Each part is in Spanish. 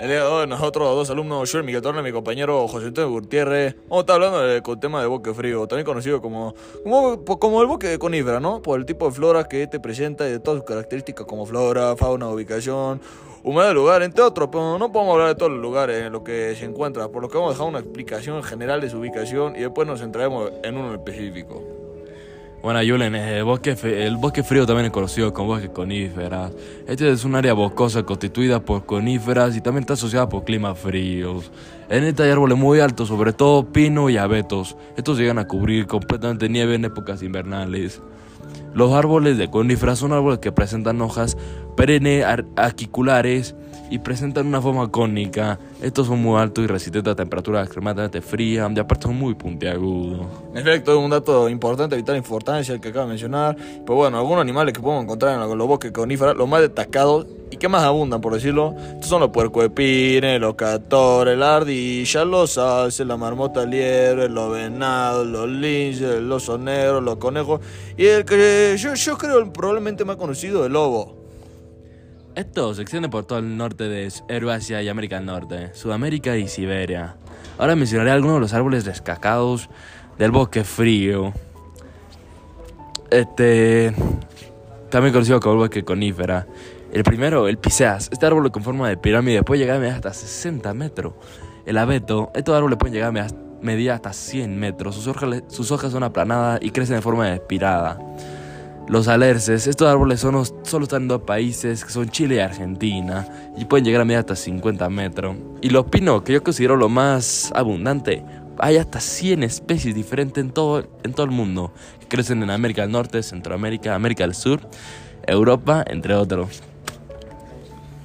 El día de hoy nosotros, dos alumnos, yo y Miguel Torne, mi compañero José Antonio Gutiérrez, vamos a estar hablando del tema de bosque frío, también conocido como, como, el bosque de conífera, ¿no? Por el tipo de flora que este presenta y de todas sus características como flora, fauna, ubicación, humedad del lugar, entre otros, pero no podemos hablar de todos los lugares en los que se encuentra, por lo que vamos a dejar una explicación general de su ubicación y después nos centraremos en uno específico. Bueno, Julen, el bosque, el bosque frío también es conocido como bosque coníferas. Este es un área boscosa constituida por coníferas y también está asociada por climas fríos. En este hay árboles muy altos, sobre todo pino y abetos. Estos llegan a cubrir completamente nieve en épocas invernales. Los árboles de coníferas son árboles que presentan hojas perennes aquiculares y presentan una forma cónica. Estos son muy altos y resistentes a temperaturas extremadamente frías y aparte son muy puntiagudos. En efecto, es un dato importante, vital importancia el que acabo de mencionar. Pero bueno, algunos animales que podemos encontrar en los bosques coníferas, los más destacados y que más abundan, por decirlo, son los puercoespines, los castores, la ardilla, los alces, la marmota liebre, los venados, los linces, los oso negro, los conejos y el que yo, yo creo probablemente más conocido, el lobo. Esto se extiende por todo el norte de Eurasia y América del Norte, Sudamérica y Siberia. Ahora mencionaré algunos de los árboles descacados del bosque frío. Este. También conocido como el bosque conífera. El primero, el piseas. Este árbol con forma de pirámide puede llegar a medir hasta 60 metros. El abeto. Estos árboles pueden llegar a medir hasta 100 metros. Sus hojas, sus hojas son aplanadas y crecen de forma espirada. Los alerces, estos árboles son, solo están en dos países, que son Chile y Argentina, y pueden llegar a medir hasta 50 metros. Y los pinos, que yo considero lo más abundante, hay hasta 100 especies diferentes en todo, en todo el mundo, que crecen en América del Norte, Centroamérica, América del Sur, Europa, entre otros.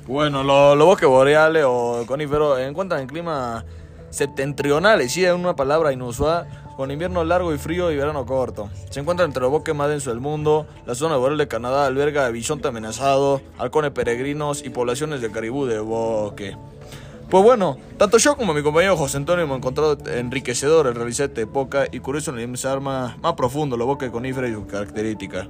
Bueno, los, bosques boreales o coníferos encuentran en clima septentrionales, sí, es una palabra inusual con invierno largo y frío y verano corto. Se encuentra entre los bosques más densos del mundo. La zona boreal de Canadá alberga bisonte amenazado, halcones peregrinos y poblaciones de caribú de bosque. Pues bueno, tanto yo como mi compañero José Antonio hemos encontrado enriquecedor el realizar esta época y curioso en el más, más profundo los bosques coníferos y sus características.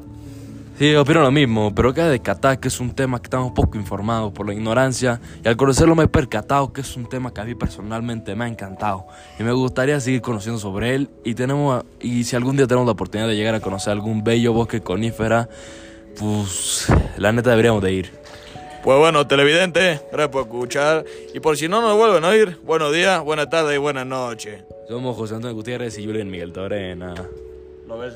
Sí, opino lo mismo, pero queda descatar que es un tema que estamos poco informados por la ignorancia y al conocerlo me he percatado que es un tema que a mí personalmente me ha encantado y me gustaría seguir conociendo sobre él y tenemos y si algún día tenemos la oportunidad de llegar a conocer algún bello bosque conífera, pues la neta deberíamos de ir. Pues bueno, televidente, gracias por escuchar y por si no nos vuelven a oír, buenos días, buenas tardes y buenas noches. Somos José Antonio Gutiérrez y Julián Miguel Torena. Lo ves,